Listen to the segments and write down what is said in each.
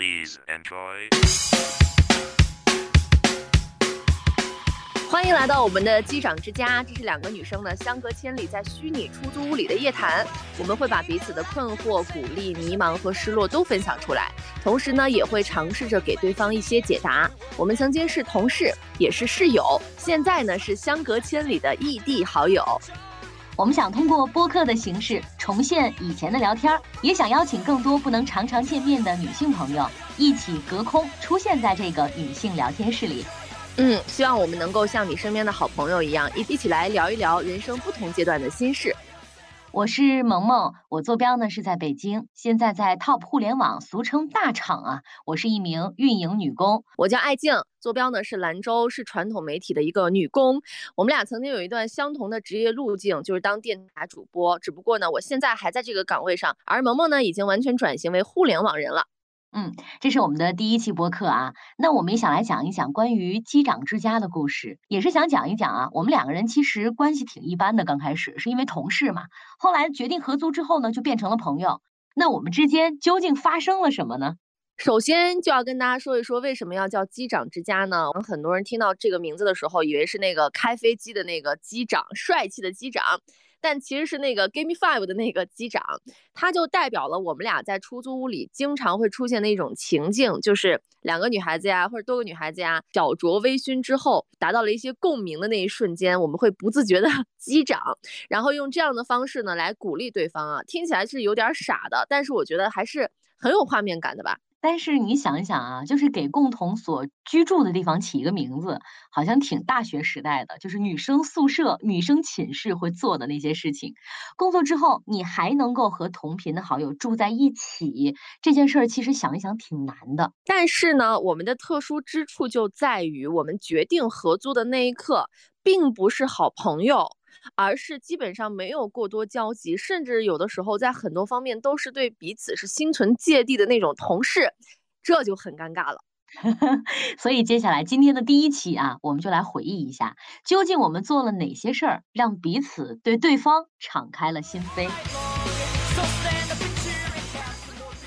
Please enjoy. 欢迎来到我们的机长之家，这是两个女生呢相隔千里在虚拟出租屋里的夜谈。我们会把彼此的困惑、鼓励、迷茫和失落都分享出来，同时呢也会尝试着给对方一些解答。我们曾经是同事，也是室友，现在呢是相隔千里的异地好友。我们想通过播客的形式重现以前的聊天，也想邀请更多不能常常见面的女性朋友一起隔空出现在这个女性聊天室里。嗯，希望我们能够像你身边的好朋友一样，一一起来聊一聊人生不同阶段的心事。我是萌萌，我坐标呢是在北京，现在在 Top 互联网，俗称大厂啊。我是一名运营女工，我叫艾静，坐标呢是兰州，是传统媒体的一个女工。我们俩曾经有一段相同的职业路径，就是当电台主播。只不过呢，我现在还在这个岗位上，而萌萌呢已经完全转型为互联网人了。嗯，这是我们的第一期播客啊。那我们也想来讲一讲关于机长之家的故事，也是想讲一讲啊，我们两个人其实关系挺一般的，刚开始是因为同事嘛，后来决定合租之后呢，就变成了朋友。那我们之间究竟发生了什么呢？首先就要跟大家说一说为什么要叫机长之家呢？我们很多人听到这个名字的时候，以为是那个开飞机的那个机长，帅气的机长。但其实是那个 Give Me Five 的那个机长，他就代表了我们俩在出租屋里经常会出现的一种情境，就是两个女孩子呀，或者多个女孩子呀，小酌微醺之后，达到了一些共鸣的那一瞬间，我们会不自觉的 击掌，然后用这样的方式呢来鼓励对方啊，听起来是有点傻的，但是我觉得还是很有画面感的吧。但是你想一想啊，就是给共同所居住的地方起一个名字，好像挺大学时代的，就是女生宿舍、女生寝室会做的那些事情。工作之后，你还能够和同频的好友住在一起，这件事儿其实想一想挺难的。但是呢，我们的特殊之处就在于，我们决定合租的那一刻，并不是好朋友。而是基本上没有过多交集，甚至有的时候在很多方面都是对彼此是心存芥蒂的那种同事，这就很尴尬了。所以接下来今天的第一期啊，我们就来回忆一下，究竟我们做了哪些事儿，让彼此对对方敞开了心扉。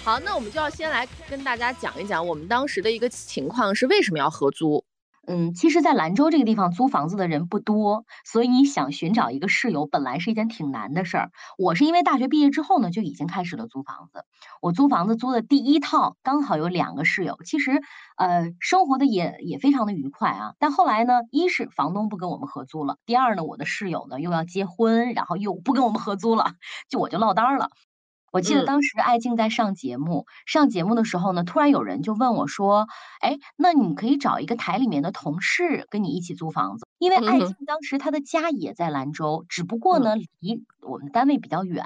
好，那我们就要先来跟大家讲一讲我们当时的一个情况是为什么要合租。嗯，其实，在兰州这个地方租房子的人不多，所以你想寻找一个室友，本来是一件挺难的事儿。我是因为大学毕业之后呢，就已经开始了租房子。我租房子租的第一套，刚好有两个室友，其实，呃，生活的也也非常的愉快啊。但后来呢，一是房东不跟我们合租了，第二呢，我的室友呢又要结婚，然后又不跟我们合租了，就我就落单了。我记得当时艾静在上节目，上节目的时候呢，突然有人就问我说：“哎，那你可以找一个台里面的同事跟你一起租房子，因为艾静当时她的家也在兰州，只不过呢离我们单位比较远。”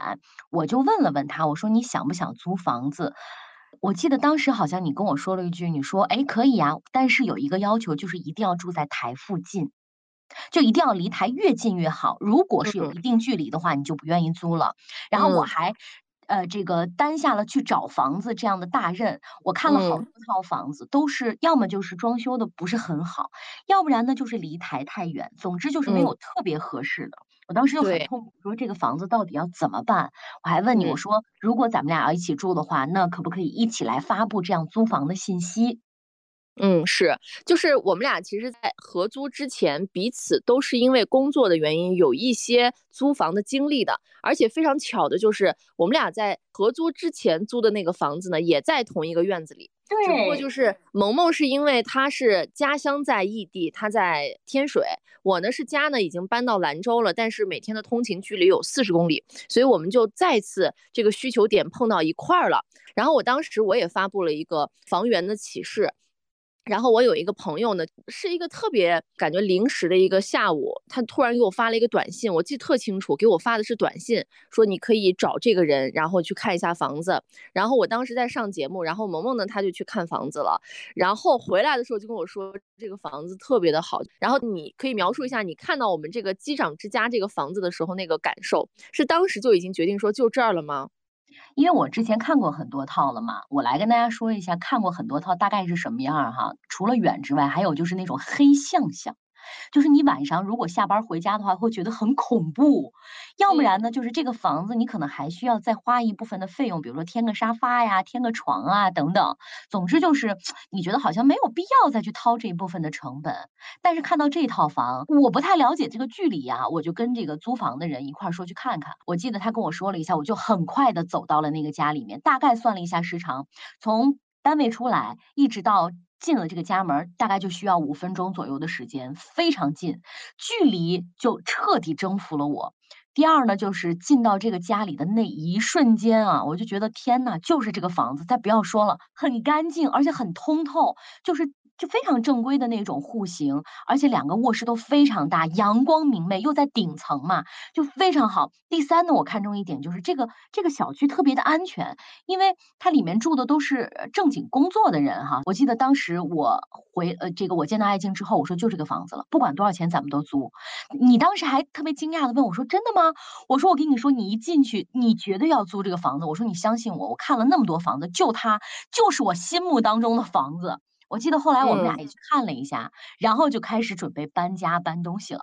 我就问了问他，我说：“你想不想租房子？”我记得当时好像你跟我说了一句，你说：“哎，可以啊，但是有一个要求，就是一定要住在台附近，就一定要离台越近越好。如果是有一定距离的话，你就不愿意租了。”然后我还。呃，这个担下了去找房子这样的大任，我看了好多套房子，都是要么就是装修的不是很好，要不然呢就是离台太远，总之就是没有特别合适的。我当时就很痛苦，说这个房子到底要怎么办？我还问你，我说如果咱们俩要一起住的话，那可不可以一起来发布这样租房的信息？嗯，是，就是我们俩其实，在合租之前，彼此都是因为工作的原因有一些租房的经历的，而且非常巧的就是，我们俩在合租之前租的那个房子呢，也在同一个院子里。对。只不过就是 萌萌是因为她是家乡在异地，她在天水，我呢是家呢已经搬到兰州了，但是每天的通勤距离有四十公里，所以我们就再次这个需求点碰到一块儿了。然后我当时我也发布了一个房源的启事。然后我有一个朋友呢，是一个特别感觉临时的一个下午，他突然给我发了一个短信，我记得特清楚，给我发的是短信，说你可以找这个人，然后去看一下房子。然后我当时在上节目，然后萌萌呢，他就去看房子了，然后回来的时候就跟我说这个房子特别的好。然后你可以描述一下你看到我们这个机长之家这个房子的时候那个感受，是当时就已经决定说就这儿了吗？因为我之前看过很多套了嘛，我来跟大家说一下看过很多套大概是什么样哈。除了远之外，还有就是那种黑象象，就是你晚上如果下班回家的话，会觉得很恐怖。要不然呢，就是这个房子你可能还需要再花一部分的费用，比如说添个沙发呀、添个床啊等等。总之就是你觉得好像没有必要再去掏这一部分的成本。但是看到这套房，我不太了解这个距离呀，我就跟这个租房的人一块说去看看。我记得他跟我说了一下，我就很快的走到了那个家里面，大概算了一下时长，从单位出来一直到进了这个家门，大概就需要五分钟左右的时间，非常近，距离就彻底征服了我。第二呢，就是进到这个家里的那一瞬间啊，我就觉得天呐，就是这个房子，再不要说了，很干净，而且很通透，就是。就非常正规的那种户型，而且两个卧室都非常大，阳光明媚，又在顶层嘛，就非常好。第三呢，我看中一点就是这个这个小区特别的安全，因为它里面住的都是正经工作的人哈。我记得当时我回呃这个我见到爱静之后，我说就这个房子了，不管多少钱咱们都租。你当时还特别惊讶的问我说真的吗？我说我跟你说，你一进去你绝对要租这个房子。我说你相信我，我看了那么多房子，就它就是我心目当中的房子。我记得后来我们俩也去看了一下，然后就开始准备搬家搬东西了。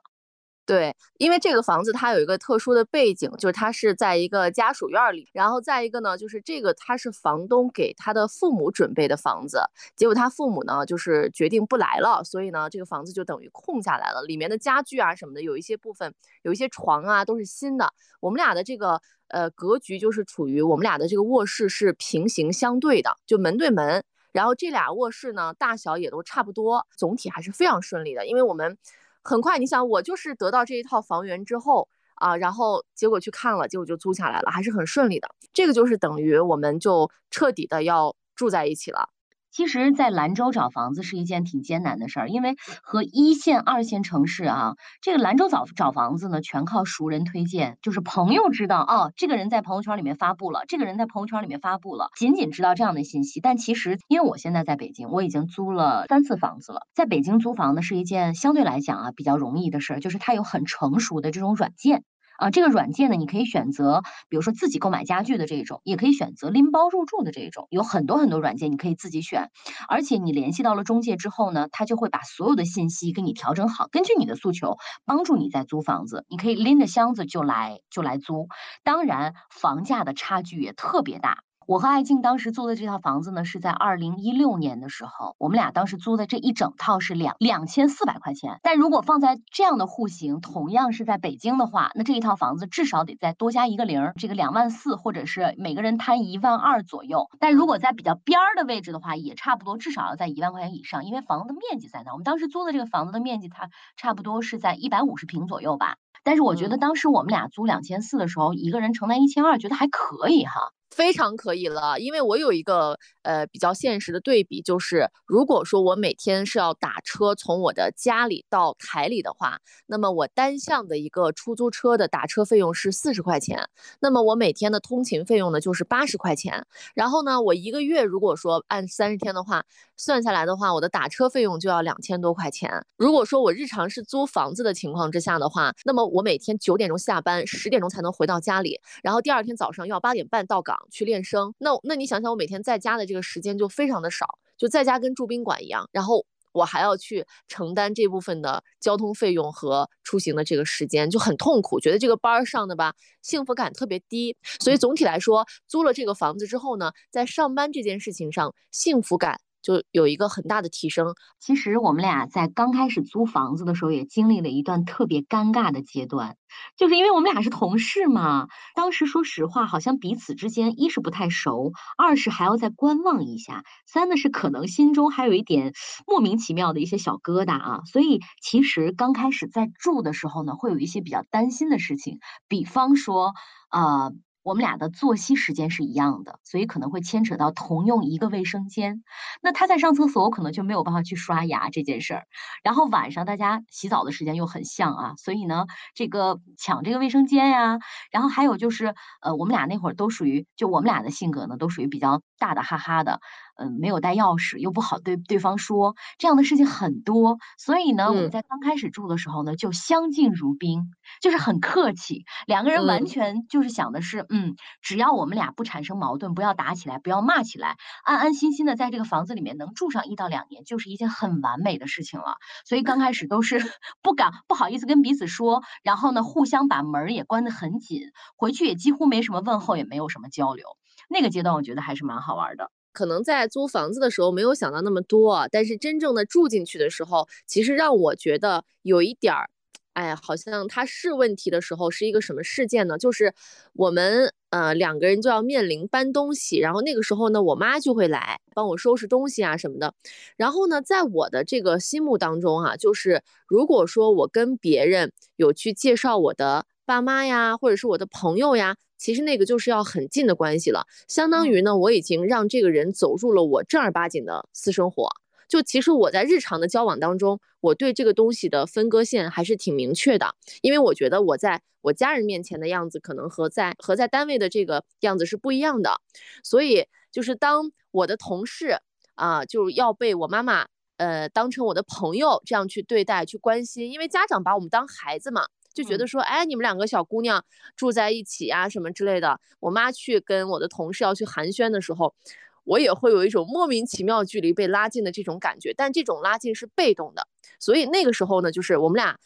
对，因为这个房子它有一个特殊的背景，就是它是在一个家属院里，然后再一个呢，就是这个它是房东给他的父母准备的房子，结果他父母呢就是决定不来了，所以呢这个房子就等于空下来了，里面的家具啊什么的，有一些部分有一些床啊都是新的。我们俩的这个呃格局就是处于我们俩的这个卧室是平行相对的，就门对门。然后这俩卧室呢，大小也都差不多，总体还是非常顺利的。因为我们很快，你想，我就是得到这一套房源之后啊，然后结果去看了，结果就租下来了，还是很顺利的。这个就是等于我们就彻底的要住在一起了。其实，在兰州找房子是一件挺艰难的事儿，因为和一线、二线城市啊，这个兰州找找房子呢，全靠熟人推荐，就是朋友知道哦，这个人在朋友圈里面发布了，这个人在朋友圈里面发布了，仅仅知道这样的信息。但其实，因为我现在在北京，我已经租了三次房子了，在北京租房呢是一件相对来讲啊比较容易的事儿，就是它有很成熟的这种软件。啊，这个软件呢，你可以选择，比如说自己购买家具的这一种，也可以选择拎包入住的这一种，有很多很多软件你可以自己选。而且你联系到了中介之后呢，他就会把所有的信息给你调整好，根据你的诉求帮助你在租房子。你可以拎着箱子就来就来租，当然房价的差距也特别大。我和艾静当时租的这套房子呢，是在二零一六年的时候，我们俩当时租的这一整套是两两千四百块钱。但如果放在这样的户型，同样是在北京的话，那这一套房子至少得再多加一个零，这个两万四，或者是每个人摊一万二左右。但如果在比较边儿的位置的话，也差不多，至少要在一万块钱以上，因为房子的面积在那。我们当时租的这个房子的面积，它差不多是在一百五十平左右吧。但是我觉得当时我们俩租两千四的时候，一个人承担一千二，觉得还可以哈。非常可以了，因为我有一个呃比较现实的对比，就是如果说我每天是要打车从我的家里到台里的话，那么我单向的一个出租车的打车费用是四十块钱，那么我每天的通勤费用呢就是八十块钱，然后呢，我一个月如果说按三十天的话算下来的话，我的打车费用就要两千多块钱。如果说我日常是租房子的情况之下的话，那么我每天九点钟下班，十点钟才能回到家里，然后第二天早上要八点半到岗。去练声，那那你想想，我每天在家的这个时间就非常的少，就在家跟住宾馆一样，然后我还要去承担这部分的交通费用和出行的这个时间，就很痛苦，觉得这个班上的吧，幸福感特别低。所以总体来说，租了这个房子之后呢，在上班这件事情上，幸福感。就有一个很大的提升。其实我们俩在刚开始租房子的时候，也经历了一段特别尴尬的阶段，就是因为我们俩是同事嘛。当时说实话，好像彼此之间一是不太熟，二是还要再观望一下，三呢是可能心中还有一点莫名其妙的一些小疙瘩啊。所以其实刚开始在住的时候呢，会有一些比较担心的事情，比方说，呃。我们俩的作息时间是一样的，所以可能会牵扯到同用一个卫生间。那他在上厕所，我可能就没有办法去刷牙这件事儿。然后晚上大家洗澡的时间又很像啊，所以呢，这个抢这个卫生间呀，然后还有就是，呃，我们俩那会儿都属于，就我们俩的性格呢，都属于比较大大哈哈的。嗯，没有带钥匙，又不好对对方说，这样的事情很多。所以呢，我们在刚开始住的时候呢，就相敬如宾，就是很客气，两个人完全就是想的是，嗯，只要我们俩不产生矛盾，不要打起来，不要骂起来，安安心心的在这个房子里面能住上一到两年，就是一件很完美的事情了。所以刚开始都是 不敢、不好意思跟彼此说，然后呢，互相把门也关得很紧，回去也几乎没什么问候，也没有什么交流。那个阶段我觉得还是蛮好玩的。可能在租房子的时候没有想到那么多，但是真正的住进去的时候，其实让我觉得有一点儿，哎，好像它是问题的时候是一个什么事件呢？就是我们呃两个人就要面临搬东西，然后那个时候呢，我妈就会来帮我收拾东西啊什么的。然后呢，在我的这个心目当中啊，就是如果说我跟别人有去介绍我的爸妈呀，或者是我的朋友呀。其实那个就是要很近的关系了，相当于呢，我已经让这个人走入了我正儿八经的私生活。就其实我在日常的交往当中，我对这个东西的分割线还是挺明确的，因为我觉得我在我家人面前的样子可能和在和在单位的这个样子是不一样的。所以就是当我的同事啊，就要被我妈妈呃当成我的朋友这样去对待、去关心，因为家长把我们当孩子嘛。就觉得说，哎，你们两个小姑娘住在一起啊，什么之类的。我妈去跟我的同事要去寒暄的时候，我也会有一种莫名其妙距离被拉近的这种感觉。但这种拉近是被动的，所以那个时候呢，就是我们俩，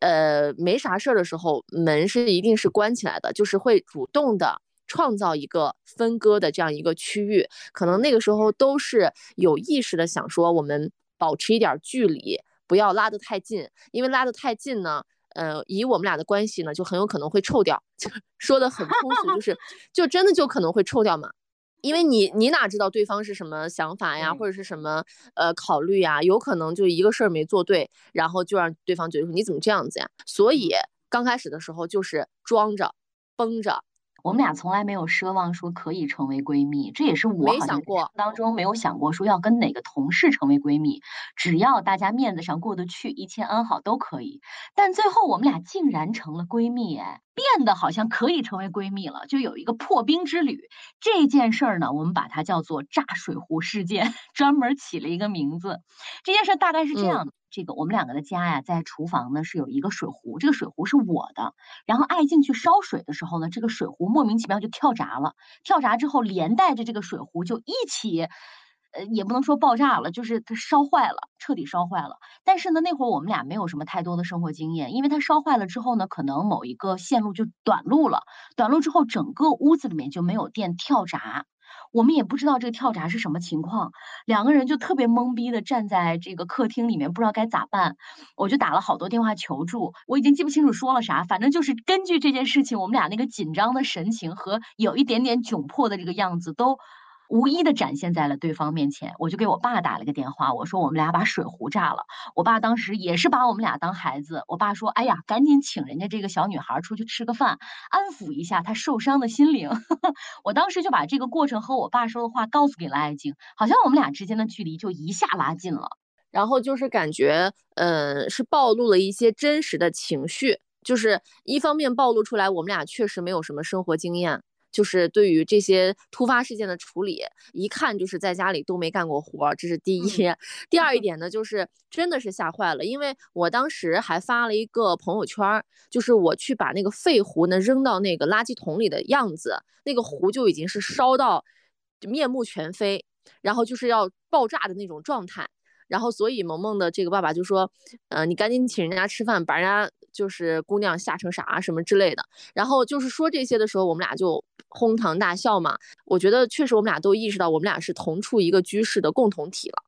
呃，没啥事儿的时候，门是一定是关起来的，就是会主动的创造一个分割的这样一个区域。可能那个时候都是有意识的想说，我们保持一点距离，不要拉得太近，因为拉得太近呢。呃，以我们俩的关系呢，就很有可能会臭掉。就说的很通俗，就是，就真的就可能会臭掉嘛。因为你你哪知道对方是什么想法呀，或者是什么呃考虑呀？有可能就一个事儿没做对，然后就让对方觉得说你怎么这样子呀？所以刚开始的时候就是装着，绷着。我们俩从来没有奢望说可以成为闺蜜，这也是我没想过当中没有想过说要跟哪个同事成为闺蜜，只要大家面子上过得去，一切安好都可以。但最后我们俩竟然成了闺蜜，哎，变得好像可以成为闺蜜了，就有一个破冰之旅。这件事儿呢，我们把它叫做炸水壶事件，专门起了一个名字。这件事大概是这样的。这个我们两个的家呀，在厨房呢是有一个水壶，这个水壶是我的。然后爱静去烧水的时候呢，这个水壶莫名其妙就跳闸了。跳闸之后，连带着这个水壶就一起，呃，也不能说爆炸了，就是它烧坏了，彻底烧坏了。但是呢，那会儿我们俩没有什么太多的生活经验，因为它烧坏了之后呢，可能某一个线路就短路了，短路之后整个屋子里面就没有电，跳闸。我们也不知道这个跳闸是什么情况，两个人就特别懵逼的站在这个客厅里面，不知道该咋办。我就打了好多电话求助，我已经记不清楚说了啥，反正就是根据这件事情，我们俩那个紧张的神情和有一点点窘迫的这个样子都。无一的展现在了对方面前，我就给我爸打了个电话，我说我们俩把水壶炸了。我爸当时也是把我们俩当孩子，我爸说：“哎呀，赶紧请人家这个小女孩出去吃个饭，安抚一下她受伤的心灵。”我当时就把这个过程和我爸说的话告诉给了爱静，好像我们俩之间的距离就一下拉近了。然后就是感觉，嗯，是暴露了一些真实的情绪，就是一方面暴露出来我们俩确实没有什么生活经验。就是对于这些突发事件的处理，一看就是在家里都没干过活，这是第一。第二一 点呢，就是真的是吓坏了，因为我当时还发了一个朋友圈，就是我去把那个废壶呢扔到那个垃圾桶里的样子，那个壶就已经是烧到面目全非，然后就是要爆炸的那种状态。然后所以萌萌的这个爸爸就说，呃，你赶紧请人家吃饭，把人家就是姑娘吓成啥什么之类的。然后就是说这些的时候，我们俩就。哄堂大笑嘛，我觉得确实我们俩都意识到我们俩是同处一个居室的共同体了。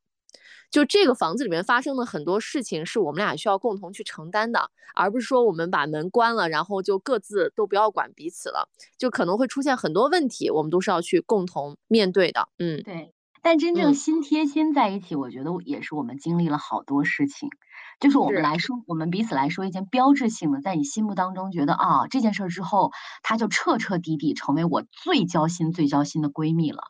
就这个房子里面发生的很多事情是我们俩需要共同去承担的，而不是说我们把门关了，然后就各自都不要管彼此了，就可能会出现很多问题，我们都是要去共同面对的。嗯，对。但真正心贴心在一起，我觉得也是我们经历了好多事情。就是我们来说，我们彼此来说一件标志性的，在你心目当中觉得啊，这件事之后，她就彻彻底底成为我最交心、最交心的闺蜜了。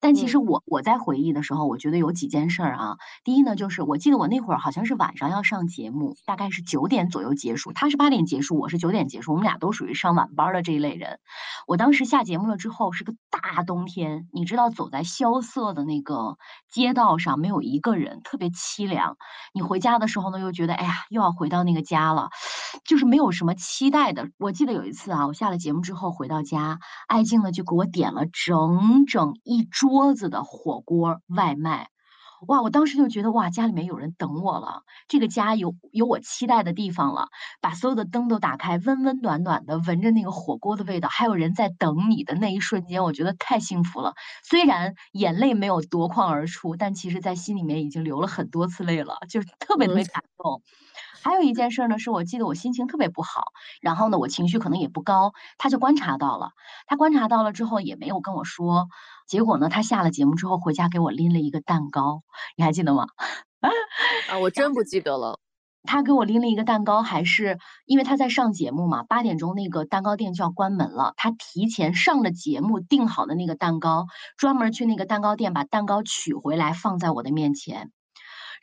但其实我我在回忆的时候，我觉得有几件事儿啊。第一呢，就是我记得我那会儿好像是晚上要上节目，大概是九点左右结束，她是八点结束，我是九点结束，我们俩都属于上晚班的这一类人。我当时下节目了之后是个大冬天，你知道，走在萧瑟的那个街道上，没有一个人，特别凄凉。你回家的时候呢，又觉得哎呀，又要回到那个家了，就是没有什么期待的。我记得有一次啊，我下了节目之后回到家，爱静呢就给我点了整整一桌子的火锅外卖。哇！我当时就觉得哇，家里面有人等我了，这个家有有我期待的地方了。把所有的灯都打开，温温暖暖的，闻着那个火锅的味道，还有人在等你的那一瞬间，我觉得太幸福了。虽然眼泪没有夺眶而出，但其实在心里面已经流了很多次泪了，就是特别特别感动。还有一件事呢，是我记得我心情特别不好，然后呢，我情绪可能也不高，他就观察到了，他观察到了之后也没有跟我说，结果呢，他下了节目之后回家给我拎了一个蛋糕，你还记得吗？啊，我真不记得了。他给我拎了一个蛋糕，还是因为他在上节目嘛，八点钟那个蛋糕店就要关门了，他提前上了节目订好的那个蛋糕，专门去那个蛋糕店把蛋糕取回来放在我的面前。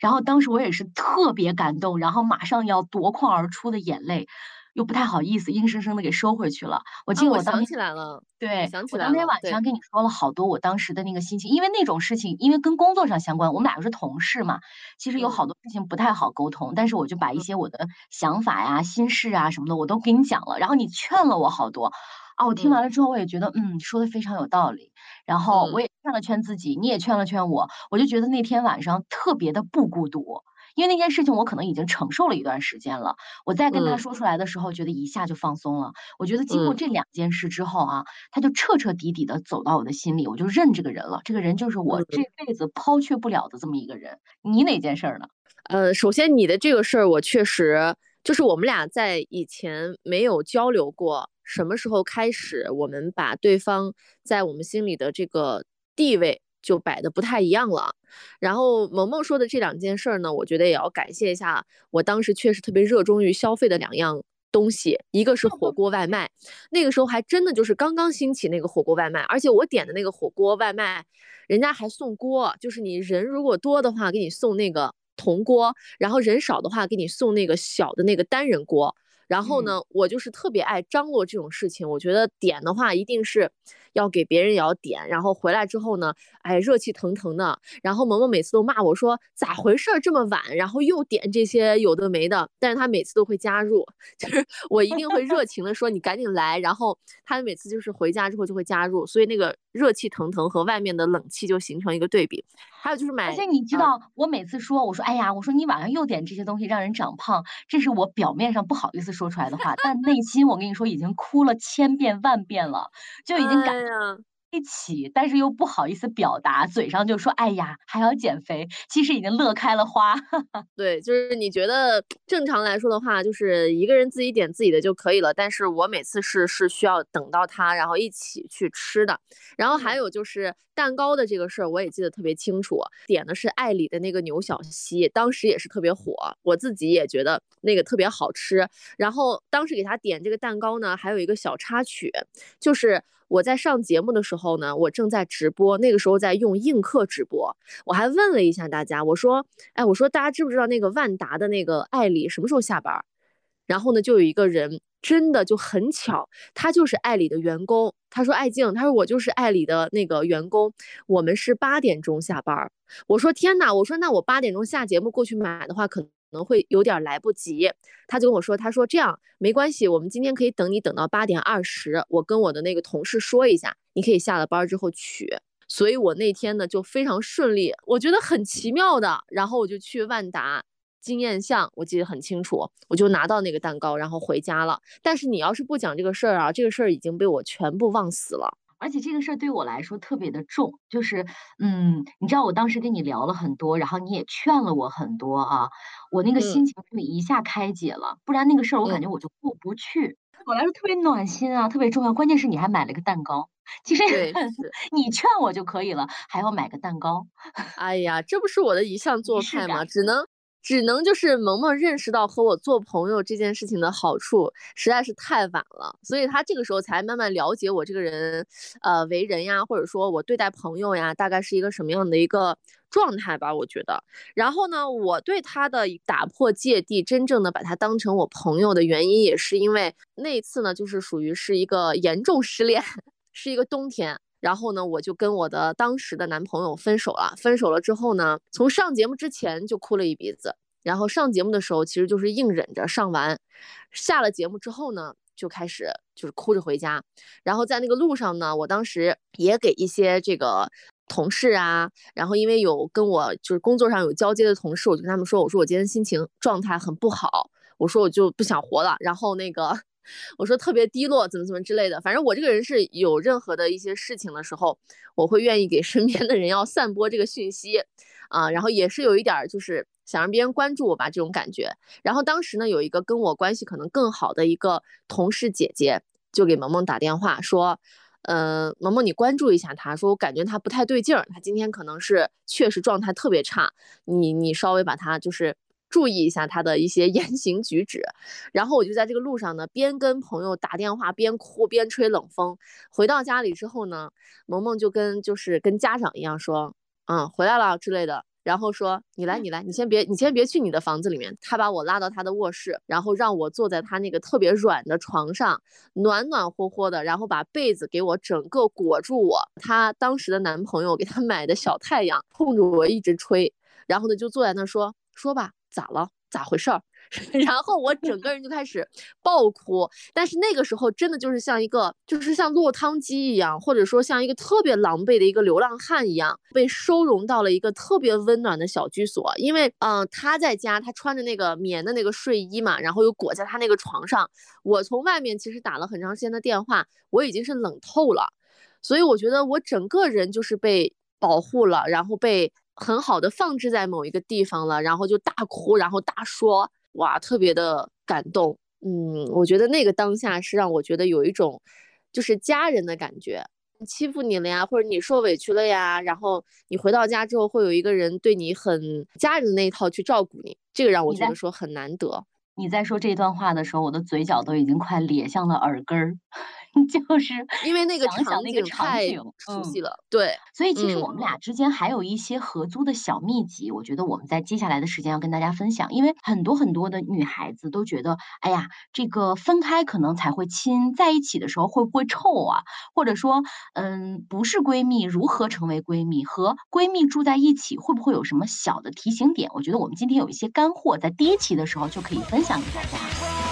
然后当时我也是特别感动，然后马上要夺眶而出的眼泪，又不太好意思，硬生生的给收回去了。我记得我想起来了，对，想起来了。我当天晚上跟你说了好多我当时的那个心情，因为那种事情，因为跟工作上相关，我们俩又是同事嘛，其实有好多事情不太好沟通。但是我就把一些我的想法呀、心事啊什么的，我都给你讲了。然后你劝了我好多。啊，我听完了之后，我也觉得，嗯，说的非常有道理。然后我也劝了劝自己，你也劝了劝我，我就觉得那天晚上特别的不孤独，因为那件事情我可能已经承受了一段时间了。我再跟他说出来的时候，觉得一下就放松了。我觉得经过这两件事之后啊，他就彻彻底底的走到我的心里，我就认这个人了。这个人就是我这辈子抛却不了的这么一个人。你哪件事儿呢？呃，首先你的这个事儿，我确实就是我们俩在以前没有交流过。什么时候开始，我们把对方在我们心里的这个地位就摆的不太一样了？然后萌萌说的这两件事呢，我觉得也要感谢一下，我当时确实特别热衷于消费的两样东西，一个是火锅外卖，那个时候还真的就是刚刚兴起那个火锅外卖，而且我点的那个火锅外卖，人家还送锅，就是你人如果多的话，给你送那个铜锅，然后人少的话，给你送那个小的那个单人锅。然后呢，我就是特别爱张罗这种事情。我觉得点的话，一定是要给别人也要点。然后回来之后呢，哎，热气腾腾的。然后萌萌每次都骂我说：“咋回事？这么晚，然后又点这些有的没的。”但是他每次都会加入，就是我一定会热情的说：“你赶紧来。”然后他每次就是回家之后就会加入，所以那个热气腾腾和外面的冷气就形成一个对比。还有就是买，而且你知道，我每次说我说：“哎呀，我说你晚上又点这些东西，让人长胖。”这是我表面上不好意思。说出来的话，但内心我跟你说已经哭了千遍万遍了，就已经感对啊一起，但是又不好意思表达，嘴上就说哎呀还要减肥，其实已经乐开了花。对，就是你觉得正常来说的话，就是一个人自己点自己的就可以了，但是我每次是是需要等到他，然后一起去吃的。然后还有就是蛋糕的这个事儿，我也记得特别清楚，点的是爱里的那个牛小溪，当时也是特别火，我自己也觉得那个特别好吃。然后当时给他点这个蛋糕呢，还有一个小插曲，就是。我在上节目的时候呢，我正在直播，那个时候在用映客直播，我还问了一下大家，我说，哎，我说大家知不知道那个万达的那个艾里什么时候下班？然后呢，就有一个人真的就很巧，他就是艾里的员工，他说艾静，他说我就是艾里的那个员工，我们是八点钟下班。我说天哪，我说那我八点钟下节目过去买的话，可能可能会有点来不及，他就跟我说：“他说这样没关系，我们今天可以等你等到八点二十，我跟我的那个同事说一下，你可以下了班之后取。”所以，我那天呢就非常顺利，我觉得很奇妙的。然后我就去万达金燕巷，我记得很清楚，我就拿到那个蛋糕，然后回家了。但是你要是不讲这个事儿啊，这个事儿已经被我全部忘死了。而且这个事儿对我来说特别的重，就是，嗯，你知道我当时跟你聊了很多，然后你也劝了我很多啊，我那个心情就一下开解了，不然那个事儿我感觉我就过不去。对我来说特别暖心啊，特别重要。关键是你还买了个蛋糕，其实 你劝我就可以了，还要买个蛋糕。哎呀，这不是我的一项做派吗？只能只能就是萌萌认识到和我做朋友这件事情的好处实在是太晚了，所以他这个时候才慢慢了解我这个人，呃，为人呀，或者说我对待朋友呀，大概是一个什么样的一个状态吧，我觉得。然后呢，我对他的打破芥蒂，真正的把他当成我朋友的原因，也是因为那次呢，就是属于是一个严重失恋，是一个冬天。然后呢，我就跟我的当时的男朋友分手了。分手了之后呢，从上节目之前就哭了一鼻子，然后上节目的时候其实就是硬忍着上完，下了节目之后呢，就开始就是哭着回家。然后在那个路上呢，我当时也给一些这个同事啊，然后因为有跟我就是工作上有交接的同事，我就跟他们说，我说我今天心情状态很不好，我说我就不想活了。然后那个。我说特别低落，怎么怎么之类的。反正我这个人是有任何的一些事情的时候，我会愿意给身边的人要散播这个讯息，啊，然后也是有一点就是想让别人关注我吧这种感觉。然后当时呢，有一个跟我关系可能更好的一个同事姐姐，就给萌萌打电话说，呃，萌萌你关注一下他，说我感觉他不太对劲儿，他今天可能是确实状态特别差，你你稍微把他就是。注意一下他的一些 言行举止，然后我就在这个路上呢，边跟朋友打电话，边哭边吹冷风。回到家里之后呢，萌萌就跟就是跟家长一样说，嗯，回来了之类的。然后说你来，你来，你先别，你先别去你的房子里面。他把我拉到他的卧室，然后让我坐在他那个特别软的床上，暖暖和和的，然后把被子给我整个裹住我。他当时的男朋友给他买的小太阳，冲着我一直吹，然后呢就坐在那说说吧。咋了？咋回事儿？然后我整个人就开始爆哭。但是那个时候真的就是像一个，就是像落汤鸡一样，或者说像一个特别狼狈的一个流浪汉一样，被收容到了一个特别温暖的小居所。因为，嗯，他在家，他穿着那个棉的那个睡衣嘛，然后又裹在他那个床上。我从外面其实打了很长时间的电话，我已经是冷透了。所以我觉得我整个人就是被保护了，然后被。很好的放置在某一个地方了，然后就大哭，然后大说，哇，特别的感动。嗯，我觉得那个当下是让我觉得有一种，就是家人的感觉。欺负你了呀，或者你受委屈了呀，然后你回到家之后，会有一个人对你很家人的那一套去照顾你，这个让我觉得说很难得。你在说这段话的时候，我的嘴角都已经快咧向了耳根儿。就是因为那个场景太熟悉了，对，所以其实我们俩之间还有一些合租的小秘籍，我觉得我们在接下来的时间要跟大家分享。因为很多很多的女孩子都觉得，哎呀，这个分开可能才会亲，在一起的时候会不会臭啊？或者说，嗯，不是闺蜜如何成为闺蜜？和闺蜜住在一起会不会有什么小的提醒点？我觉得我们今天有一些干货，在第一期的时候就可以分享给大家。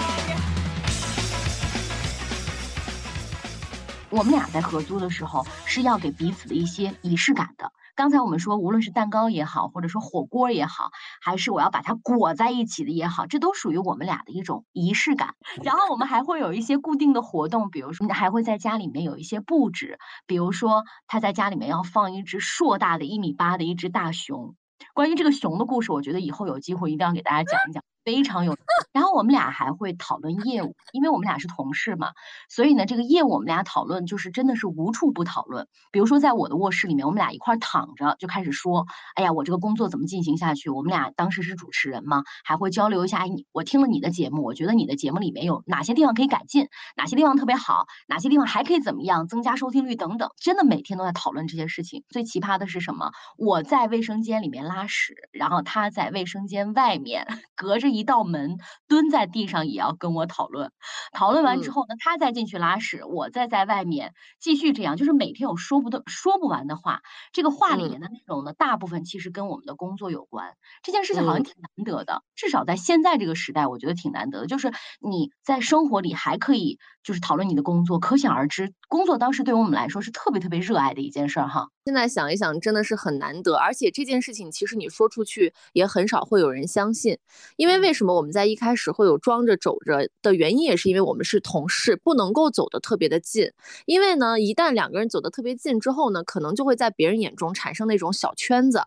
我们俩在合租的时候是要给彼此的一些仪式感的。刚才我们说，无论是蛋糕也好，或者说火锅也好，还是我要把它裹在一起的也好，这都属于我们俩的一种仪式感。然后我们还会有一些固定的活动，比如说还会在家里面有一些布置，比如说他在家里面要放一只硕大的一米八的一只大熊。关于这个熊的故事，我觉得以后有机会一定要给大家讲一讲。非常有，然后我们俩还会讨论业务，因为我们俩是同事嘛，所以呢，这个业务我们俩讨论就是真的是无处不讨论。比如说在我的卧室里面，我们俩一块躺着就开始说，哎呀，我这个工作怎么进行下去？我们俩当时是主持人嘛，还会交流一下，哎，你我听了你的节目，我觉得你的节目里面有哪些地方可以改进，哪些地方特别好，哪些地方还可以怎么样增加收听率等等，真的每天都在讨论这些事情。最奇葩的是什么？我在卫生间里面拉屎，然后他在卫生间外面 隔着。一道门蹲在地上也要跟我讨论，讨论完之后呢，他再进去拉屎，我再在外面继续这样，就是每天有说不的说不完的话。这个话里面的内容呢，大部分其实跟我们的工作有关。这件事情好像挺难得的，至少在现在这个时代，我觉得挺难得的。就是你在生活里还可以就是讨论你的工作，可想而知，工作当时对于我们来说是特别特别热爱的一件事儿哈。现在想一想，真的是很难得，而且这件事情其实你说出去也很少会有人相信，因为为什么我们在一开始会有装着走着的原因，也是因为我们是同事，不能够走得特别的近，因为呢，一旦两个人走得特别近之后呢，可能就会在别人眼中产生那种小圈子。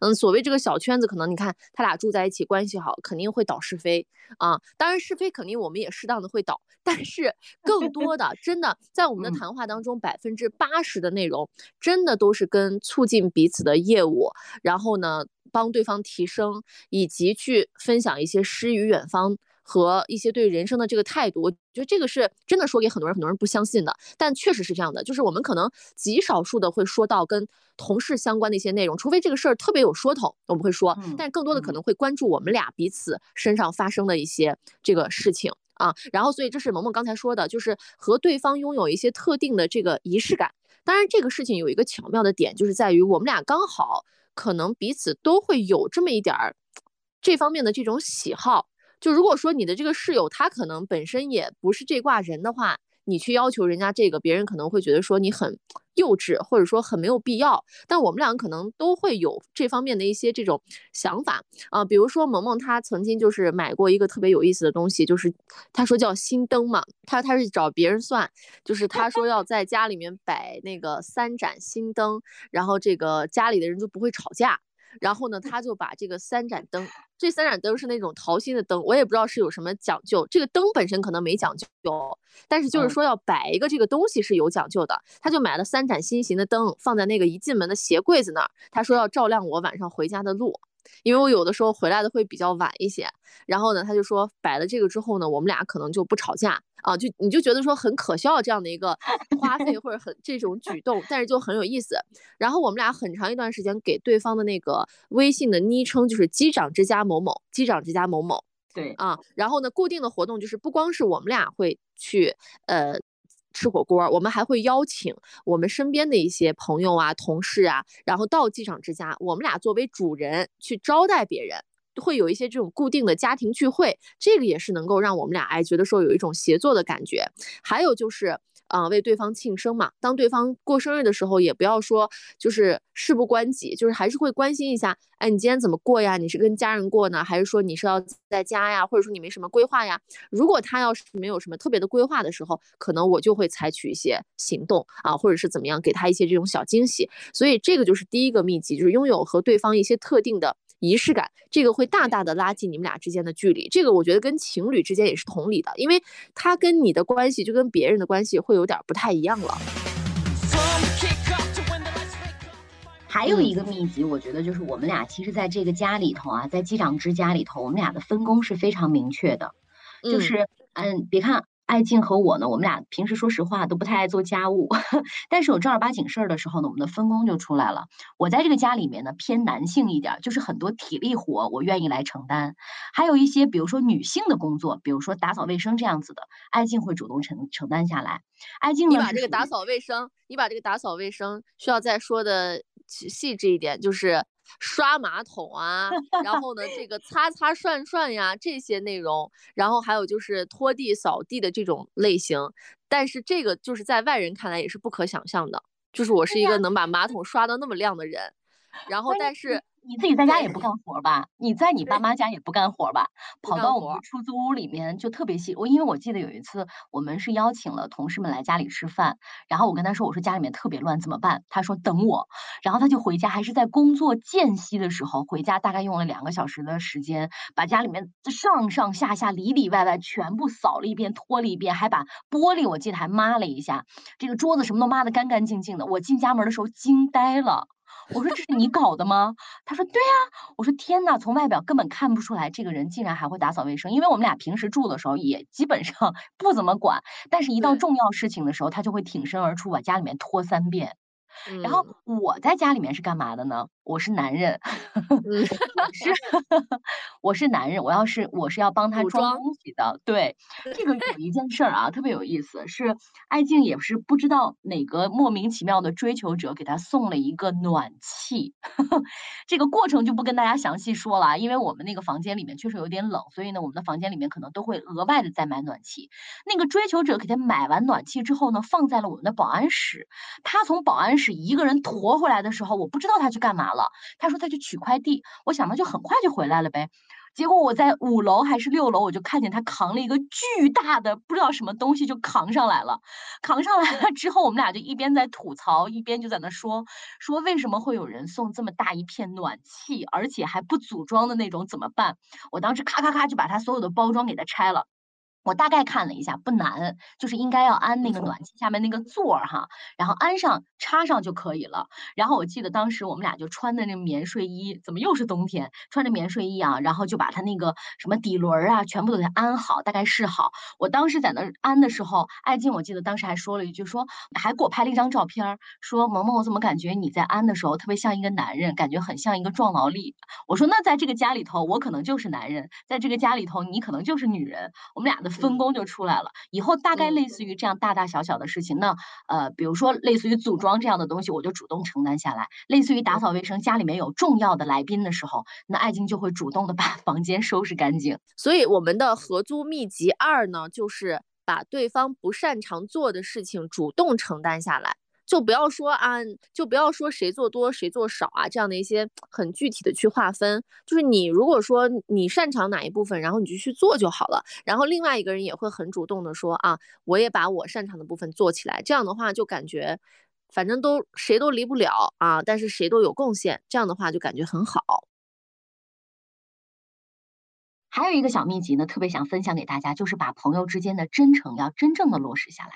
嗯，所谓这个小圈子，可能你看他俩住在一起，关系好，肯定会导是非啊。当然是非肯定我们也适当的会导，但是更多的真的在我们的谈话当中，百分之八十的内容真的都是跟促进彼此的业务，然后呢帮对方提升，以及去分享一些诗与远方。和一些对人生的这个态度，我觉得这个是真的说给很多人，很多人不相信的，但确实是这样的。就是我们可能极少数的会说到跟同事相关的一些内容，除非这个事儿特别有说头，我们会说。但更多的可能会关注我们俩彼此身上发生的一些这个事情啊。然后，所以这是萌萌刚才说的，就是和对方拥有一些特定的这个仪式感。当然，这个事情有一个巧妙的点，就是在于我们俩刚好可能彼此都会有这么一点儿这方面的这种喜好。就如果说你的这个室友他可能本身也不是这挂人的话，你去要求人家这个，别人可能会觉得说你很幼稚，或者说很没有必要。但我们两个可能都会有这方面的一些这种想法啊，比如说萌萌她曾经就是买过一个特别有意思的东西，就是她说叫心灯嘛，她她是找别人算，就是她说要在家里面摆那个三盏心灯，然后这个家里的人就不会吵架。然后呢，他就把这个三盏灯，这三盏灯是那种桃心的灯，我也不知道是有什么讲究。这个灯本身可能没讲究，但是就是说要摆一个这个东西是有讲究的。他就买了三盏心形的灯，放在那个一进门的鞋柜子那儿。他说要照亮我晚上回家的路。因为我有的时候回来的会比较晚一些，然后呢，他就说摆了这个之后呢，我们俩可能就不吵架啊，就你就觉得说很可笑这样的一个 花费或者很这种举动，但是就很有意思。然后我们俩很长一段时间给对方的那个微信的昵称就是机长之家某某，机长之家某某，对啊，然后呢，固定的活动就是不光是我们俩会去呃。吃火锅，我们还会邀请我们身边的一些朋友啊、同事啊，然后到机场之家，我们俩作为主人去招待别人，会有一些这种固定的家庭聚会，这个也是能够让我们俩哎觉得说有一种协作的感觉。还有就是。啊，为对方庆生嘛。当对方过生日的时候，也不要说就是事不关己，就是还是会关心一下。哎，你今天怎么过呀？你是跟家人过呢，还是说你是要在家呀？或者说你没什么规划呀？如果他要是没有什么特别的规划的时候，可能我就会采取一些行动啊，或者是怎么样，给他一些这种小惊喜。所以这个就是第一个秘籍，就是拥有和对方一些特定的。仪式感，这个会大大的拉近你们俩之间的距离。这个我觉得跟情侣之间也是同理的，因为他跟你的关系就跟别人的关系会有点不太一样了。还有一个秘籍，我觉得就是我们俩其实在这个家里头啊，在机长之家里头，我们俩的分工是非常明确的，就是嗯，别看。爱静和我呢，我们俩平时说实话都不太爱做家务，但是有正儿八经事儿的时候呢，我们的分工就出来了。我在这个家里面呢偏男性一点，就是很多体力活我愿意来承担，还有一些比如说女性的工作，比如说打扫卫生这样子的，爱静会主动承承担下来。爱静，你把这个打扫卫生，你把这个打扫卫生需要再说的细致一点，就是。刷马桶啊，然后呢，这个擦擦涮涮呀，这些内容，然后还有就是拖地扫地的这种类型，但是这个就是在外人看来也是不可想象的，就是我是一个能把马桶刷到那么亮的人，然后但是。你自己在家也不干活吧？你在你爸妈家也不干活吧？跑到我们出租屋里面就特别细。我因为我记得有一次我们是邀请了同事们来家里吃饭，然后我跟他说我说家里面特别乱怎么办？他说等我，然后他就回家，还是在工作间隙的时候回家，大概用了两个小时的时间，把家里面上上下下里里外外全部扫了一遍，拖了一遍，还把玻璃我记得还抹了一下，这个桌子什么都抹的干干净净的。我进家门的时候惊呆了。我说这是你搞的吗？他说对呀。我说天呐，从外表根本看不出来这个人竟然还会打扫卫生，因为我们俩平时住的时候也基本上 不怎么管，但是一到重要事情的时候，他就会挺身而出，把家里面拖三遍。然后我在家里面是干嘛的呢？我是男人，是 我是男人。我要是我是要帮他装东西的。对，这个有一件事儿啊，特别有意思，是艾静也是不知道哪个莫名其妙的追求者给他送了一个暖气。这个过程就不跟大家详细说了，因为我们那个房间里面确实有点冷，所以呢，我们的房间里面可能都会额外的再买暖气。那个追求者给他买完暖气之后呢，放在了我们的保安室。他从保安室一个人驮回来的时候，我不知道他去干嘛了。他说他去取快递，我想他就很快就回来了呗。结果我在五楼还是六楼，我就看见他扛了一个巨大的不知道什么东西就扛上来了。扛上来了之后，我们俩就一边在吐槽，一边就在那说说为什么会有人送这么大一片暖气，而且还不组装的那种怎么办？我当时咔咔咔就把他所有的包装给他拆了。我大概看了一下，不难，就是应该要安那个暖气下面那个座儿哈，然后安上插上就可以了。然后我记得当时我们俩就穿的那棉睡衣，怎么又是冬天？穿着棉睡衣啊，然后就把它那个什么底轮啊，全部都给安好，大概试好。我当时在那安的时候，艾静我记得当时还说了一句，说还给我拍了一张照片，说萌萌，我怎么感觉你在安的时候特别像一个男人，感觉很像一个壮劳力。我说那在这个家里头，我可能就是男人，在这个家里头，你可能就是女人，我们俩的。分工就出来了，以后大概类似于这样大大小小的事情，那呃，比如说类似于组装这样的东西，我就主动承担下来；类似于打扫卫生，家里面有重要的来宾的时候，那爱静就会主动的把 房间收拾干净。所以我们的合租秘籍二呢，就是把对方不擅长做的事情主动承担下来。就不要说啊，就不要说谁做多谁做少啊，这样的一些很具体的去划分。就是你如果说你擅长哪一部分，然后你就去做就好了。然后另外一个人也会很主动的说啊，我也把我擅长的部分做起来。这样的话就感觉，反正都谁都离不了啊，但是谁都有贡献。这样的话就感觉很好。还有一个小秘籍呢，特别想分享给大家，就是把朋友之间的真诚要真正的落实下来。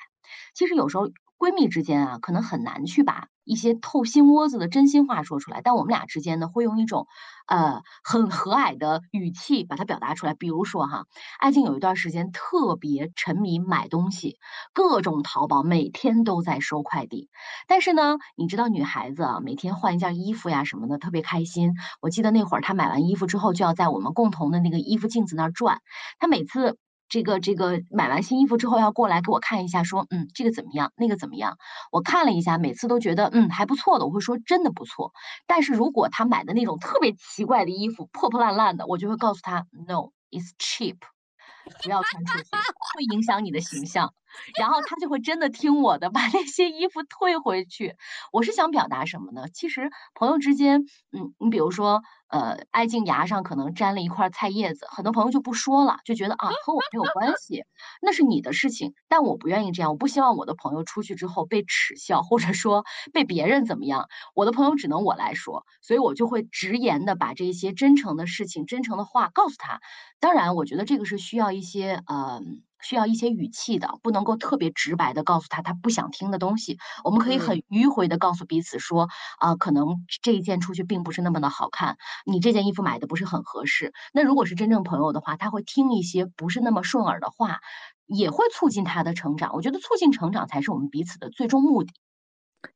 其实有时候。闺蜜之间啊，可能很难去把一些透心窝子的真心话说出来，但我们俩之间呢，会用一种，呃，很和蔼的语气把它表达出来。比如说哈，爱静有一段时间特别沉迷买东西，各种淘宝，每天都在收快递。但是呢，你知道女孩子啊，每天换一件衣服呀什么的，特别开心。我记得那会儿她买完衣服之后，就要在我们共同的那个衣服镜子那儿转，她每次。这个这个买完新衣服之后要过来给我看一下，说嗯这个怎么样，那个怎么样？我看了一下，每次都觉得嗯还不错的，我会说真的不错。但是如果他买的那种特别奇怪的衣服，破破烂烂的，我就会告诉他 no it's cheap，不要穿出去，会影响你的形象。然后他就会真的听我的，把那些衣服退回去。我是想表达什么呢？其实朋友之间，嗯，你比如说，呃，爱静牙上可能粘了一块菜叶子，很多朋友就不说了，就觉得啊和我没有关系，那是你的事情。但我不愿意这样，我不希望我的朋友出去之后被耻笑，或者说被别人怎么样。我的朋友只能我来说，所以我就会直言的把这些真诚的事情、真诚的话告诉他。当然，我觉得这个是需要一些，嗯。需要一些语气的，不能够特别直白的告诉他他不想听的东西。我们可以很迂回的告诉彼此说，啊，可能这一件出去并不是那么的好看，你这件衣服买的不是很合适。那如果是真正朋友的话，他会听一些不是那么顺耳的话，也会促进他的成长。我觉得促进成长才是我们彼此的最终目的。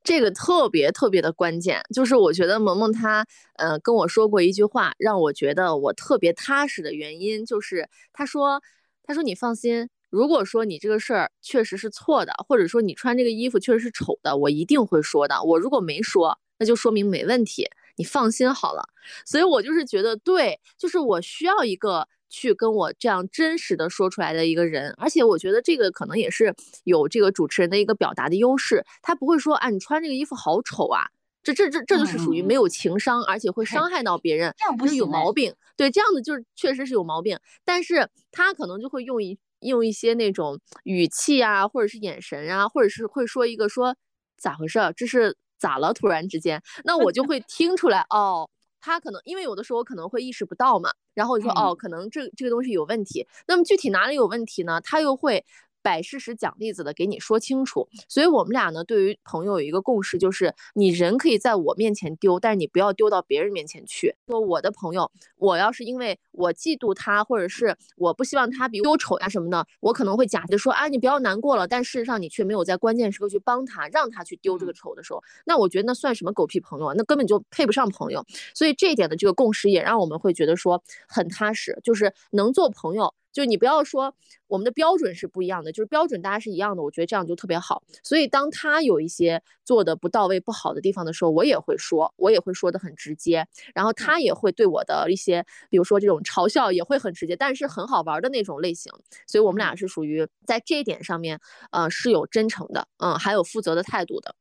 这个特别特别的关键，就是我觉得萌萌她呃跟我说过一句话，让我觉得我特别踏实的原因，就是她说，她说你放心。如果说你这个事儿确实是错的，或者说你穿这个衣服确实是丑的，我一定会说的。我如果没说，那就说明没问题，你放心好了。所以我就是觉得，对，就是我需要一个去跟我这样真实的说出来的一个人，而且我觉得这个可能也是有这个主持人的一个表达的优势，他不会说啊，你穿这个衣服好丑啊。这这这这就是属于没有情商，而且会伤害到别人，这样不是有毛病。对，这样的就是确实是有毛病。但是他可能就会用一用一些那种语气啊，或者是眼神啊，或者是会说一个说咋回事？这是咋了？突然之间，那我就会听出来哦，他可能因为有的时候我可能会意识不到嘛，然后我就说哦，可能这这个东西有问题。那么具体哪里有问题呢？他又会。摆事实讲例子的给你说清楚，所以我们俩呢，对于朋友有一个共识，就是你人可以在我面前丢，但是你不要丢到别人面前去。说我的朋友，我要是因为我嫉妒他，或者是我不希望他比我丑呀什么的，我可能会假的说啊，你不要难过了。但事实上你却没有在关键时刻去帮他，让他去丢这个丑的时候，那我觉得那算什么狗屁朋友啊？那根本就配不上朋友。所以这一点的这个共识也让我们会觉得说很踏实，就是能做朋友。就你不要说我们的标准是不一样的，就是标准大家是一样的，我觉得这样就特别好。所以当他有一些做的不到位、不好的地方的时候，我也会说，我也会说的很直接。然后他也会对我的一些，比如说这种嘲笑也会很直接，但是很好玩的那种类型。所以我们俩是属于在这一点上面，呃，是有真诚的，嗯，还有负责的态度的。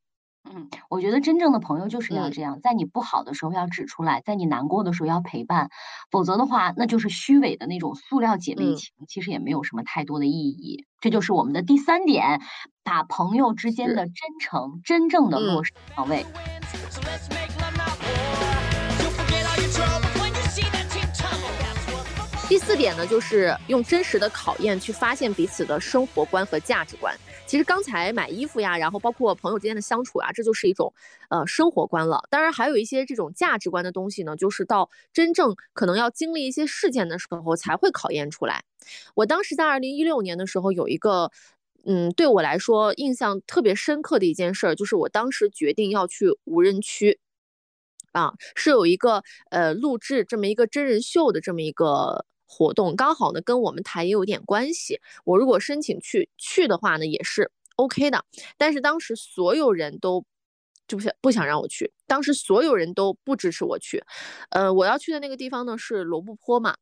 嗯，我觉得真正的朋友就是要这样，在你不好的时候要指出来，在你难过的时候要陪伴，否则的话，那就是虚伪的那种塑料姐妹情，其实也没有什么太多的意义。这就是我们的第三点，把朋友之间的真诚真正的落实到位。第四点呢，就是用真实的考验去发现彼此的生活观和价值观。其实刚才买衣服呀，然后包括朋友之间的相处啊，这就是一种呃生活观了。当然还有一些这种价值观的东西呢，就是到真正可能要经历一些事件的时候才会考验出来。我当时在二零一六年的时候有一个，嗯，对我来说印象特别深刻的一件事儿，就是我当时决定要去无人区。啊，是有一个呃录制这么一个真人秀的这么一个活动，刚好呢跟我们台也有点关系。我如果申请去去的话呢，也是 OK 的。但是当时所有人都就不想不想让我去，当时所有人都不支持我去。呃，我要去的那个地方呢是罗布泊嘛，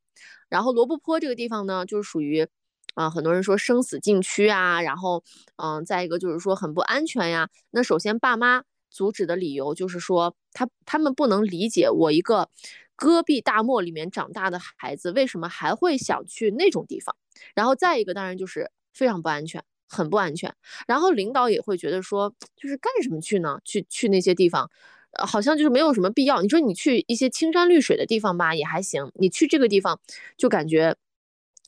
然后罗布泊这个地方呢就是属于啊很多人说生死禁区啊，然后嗯再一个就是说很不安全呀。那首先爸妈。阻止的理由就是说，他他们不能理解我一个戈壁大漠里面长大的孩子为什么还会想去那种地方。然后再一个，当然就是非常不安全，很不安全。然后领导也会觉得说，就是干什么去呢？去去那些地方，好像就是没有什么必要。你说你去一些青山绿水的地方吧，也还行。你去这个地方就感觉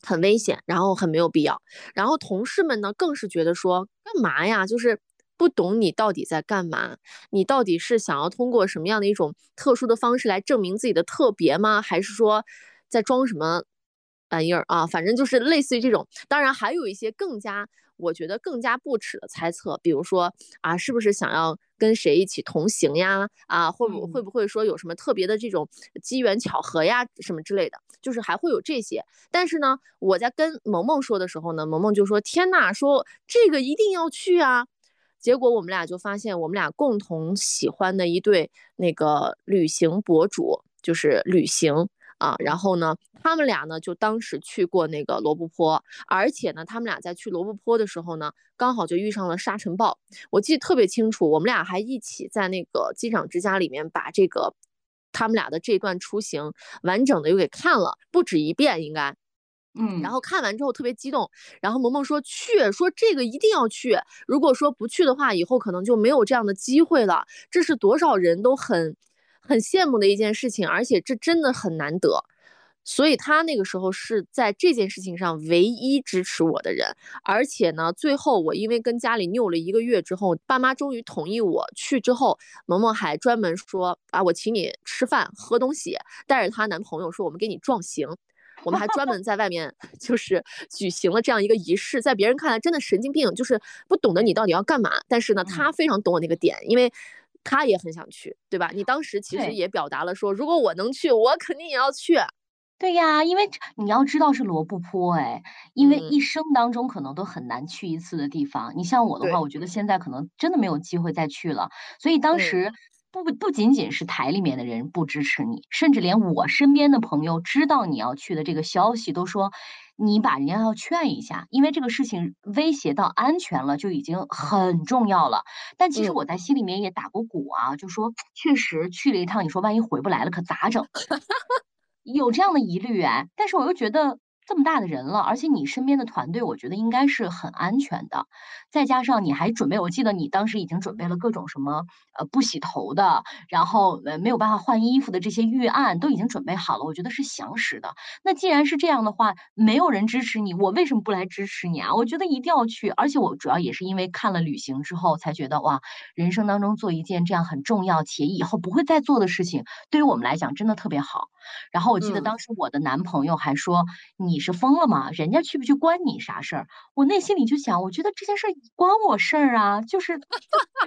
很危险，然后很没有必要。然后同事们呢，更是觉得说，干嘛呀？就是。不懂你到底在干嘛？你到底是想要通过什么样的一种特殊的方式来证明自己的特别吗？还是说在装什么玩意儿啊？反正就是类似于这种。当然还有一些更加，我觉得更加不耻的猜测，比如说啊，是不是想要跟谁一起同行呀？啊，会不会不会说有什么特别的这种机缘巧合呀，什么之类的？就是还会有这些。但是呢，我在跟萌萌说的时候呢，萌萌就说：“天呐，说这个一定要去啊！”结果我们俩就发现，我们俩共同喜欢的一对那个旅行博主，就是旅行啊。然后呢，他们俩呢就当时去过那个罗布泊，而且呢，他们俩在去罗布泊的时候呢，刚好就遇上了沙尘暴。我记得特别清楚，我们俩还一起在那个机长之家里面把这个他们俩的这段出行完整的又给看了不止一遍，应该。嗯，然后看完之后特别激动，然后萌萌说去，说这个一定要去，如果说不去的话，以后可能就没有这样的机会了。这是多少人都很很羡慕的一件事情，而且这真的很难得。所以他那个时候是在这件事情上唯一支持我的人，而且呢，最后我因为跟家里拗了一个月之后，爸妈终于同意我去之后，萌萌还专门说啊，我请你吃饭喝东西，带着她男朋友说我们给你壮行。我们还专门在外面就是举行了这样一个仪式，在别人看来真的神经病，就是不懂得你到底要干嘛。但是呢，他非常懂我那个点，因为他也很想去，对吧？你当时其实也表达了说，如果我能去，我肯定也要去。对呀，因为你要知道是罗布泊，哎，因为一生当中可能都很难去一次的地方。你像我的话，我觉得现在可能真的没有机会再去了。所以当时。不不仅仅是台里面的人不支持你，甚至连我身边的朋友知道你要去的这个消息，都说你把人家要劝一下，因为这个事情威胁到安全了，就已经很重要了。但其实我在心里面也打过鼓啊，就说确实去了一趟，你说万一回不来了，可咋整？有这样的疑虑哎，但是我又觉得。这么大的人了，而且你身边的团队，我觉得应该是很安全的。再加上你还准备，我记得你当时已经准备了各种什么呃不洗头的，然后呃没有办法换衣服的这些预案都已经准备好了，我觉得是详实的。那既然是这样的话，没有人支持你，我为什么不来支持你啊？我觉得一定要去。而且我主要也是因为看了旅行之后，才觉得哇，人生当中做一件这样很重要且以后不会再做的事情，对于我们来讲真的特别好。然后我记得当时我的男朋友还说你。你是疯了吗？人家去不去关你啥事儿？我内心里就想，我觉得这件事儿关我事儿啊，就是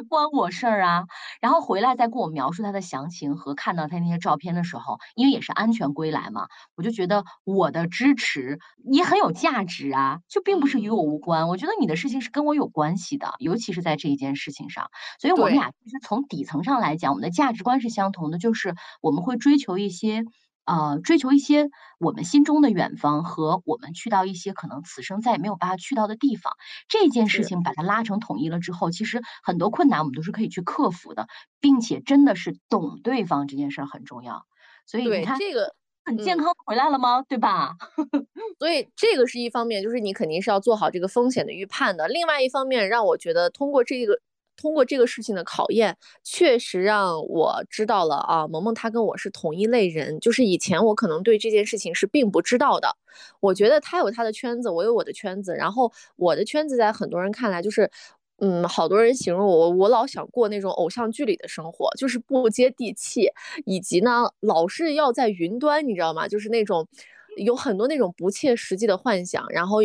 关我事儿啊。然后回来再跟我描述他的详情和看到他那些照片的时候，因为也是安全归来嘛，我就觉得我的支持也很有价值啊，就并不是与我无关。我觉得你的事情是跟我有关系的，尤其是在这一件事情上。所以我们俩其实从底层上来讲，我们的价值观是相同的，就是我们会追求一些。呃，追求一些我们心中的远方和我们去到一些可能此生再也没有办法去到的地方，这件事情把它拉成统一了之后，其实很多困难我们都是可以去克服的，并且真的是懂对方这件事儿很重要。所以你看，这个很健康回来了吗？对吧？所以这个是一方面，就是你肯定是要做好这个风险的预判的。另外一方面，让我觉得通过这个。通过这个事情的考验，确实让我知道了啊，萌萌她跟我是同一类人。就是以前我可能对这件事情是并不知道的。我觉得他有他的圈子，我有我的圈子。然后我的圈子在很多人看来就是，嗯，好多人形容我，我老想过那种偶像剧里的生活，就是不接地气，以及呢，老是要在云端，你知道吗？就是那种。有很多那种不切实际的幻想，然后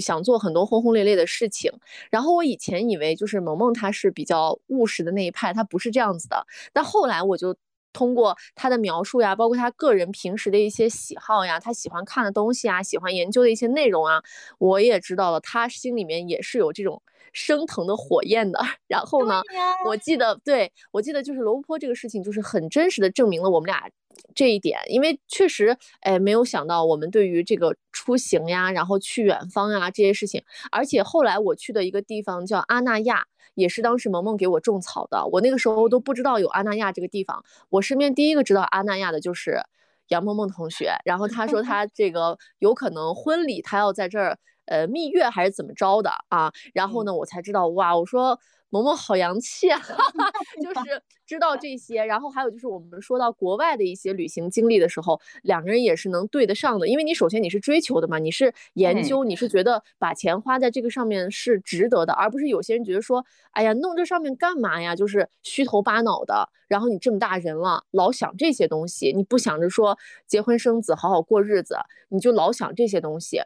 想做很多轰轰烈烈的事情。然后我以前以为就是萌萌她是比较务实的那一派，她不是这样子的。但后来我就通过她的描述呀，包括她个人平时的一些喜好呀，她喜欢看的东西啊，喜欢研究的一些内容啊，我也知道了，她心里面也是有这种升腾的火焰的。然后呢，我记得，对我记得就是罗布泊这个事情，就是很真实的证明了我们俩。这一点，因为确实，哎，没有想到我们对于这个出行呀，然后去远方呀这些事情，而且后来我去的一个地方叫阿那亚，也是当时萌萌给我种草的，我那个时候都不知道有阿那亚这个地方，我身边第一个知道阿那亚的就是杨萌萌同学，然后他说他 这个有可能婚礼他要在这儿，呃，蜜月还是怎么着的啊，然后呢，我才知道，哇，我说。萌萌好洋气啊 就是知道这些，然后还有就是我们说到国外的一些旅行经历的时候，两个人也是能对得上的，因为你首先你是追求的嘛，你是研究，你是觉得把钱花在这个上面是值得的，而不是有些人觉得说，哎呀，弄这上面干嘛呀，就是虚头巴脑的，然后你这么大人了，老想这些东西，你不想着说结婚生子好好过日子，你就老想这些东西。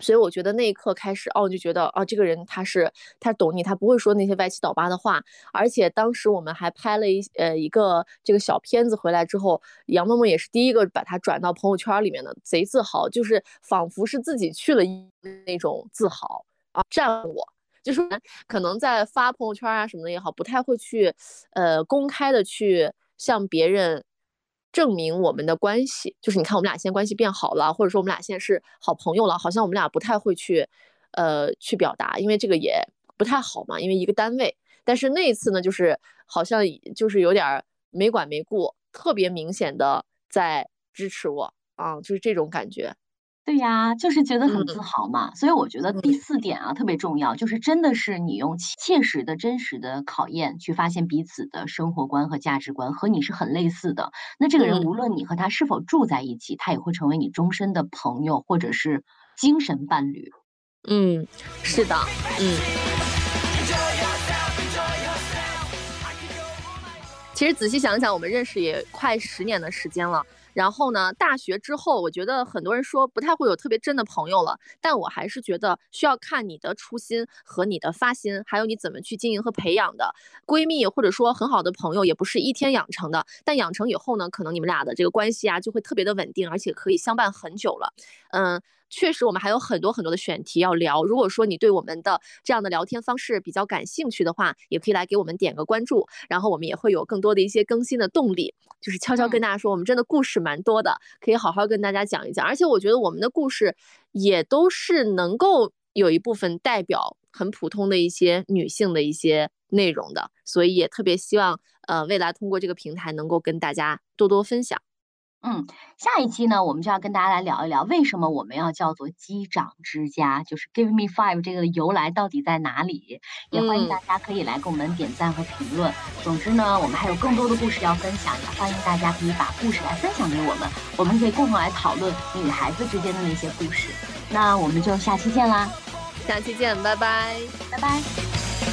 所以我觉得那一刻开始，哦，就觉得啊，这个人他是他懂你，他不会说那些歪七倒八的话。而且当时我们还拍了一呃一个这个小片子回来之后，杨萌萌也是第一个把它转到朋友圈里面的，贼自豪，就是仿佛是自己去了那种自豪啊，赞我。就是可能在发朋友圈啊什么的也好，不太会去呃公开的去向别人。证明我们的关系，就是你看我们俩现在关系变好了，或者说我们俩现在是好朋友了，好像我们俩不太会去，呃，去表达，因为这个也不太好嘛，因为一个单位。但是那一次呢，就是好像就是有点没管没顾，特别明显的在支持我啊，就是这种感觉。对呀，就是觉得很自豪嘛，所以我觉得第四点啊特别重要，就是真的是你用切实的真实的考验去发现彼此的生活观和价值观和你是很类似的，那这个人无论你和他是否住在一起，他也会成为你终身的朋友或者是精神伴侣。嗯，是的，嗯。其实仔细想想，我们认识也快十年的时间了。然后呢？大学之后，我觉得很多人说不太会有特别真的朋友了，但我还是觉得需要看你的初心和你的发心，还有你怎么去经营和培养的闺蜜，或者说很好的朋友，也不是一天养成的。但养成以后呢，可能你们俩的这个关系啊，就会特别的稳定，而且可以相伴很久了。嗯。确实，我们还有很多很多的选题要聊。如果说你对我们的这样的聊天方式比较感兴趣的话，也可以来给我们点个关注，然后我们也会有更多的一些更新的动力。就是悄悄跟大家说，我们真的故事蛮多的，可以好好跟大家讲一讲。而且我觉得我们的故事也都是能够有一部分代表很普通的一些女性的一些内容的，所以也特别希望呃未来通过这个平台能够跟大家多多分享。嗯，下一期呢，我们就要跟大家来聊一聊，为什么我们要叫做机长之家，就是 Give Me Five 这个由来到底在哪里？也欢迎大家可以来给我们点赞和评论。总之呢，我们还有更多的故事要分享，也欢迎大家可以把故事来分享给我们，我们可以共同来讨论女孩子之间的那些故事。那我们就下期见啦，下期见，拜拜，拜拜。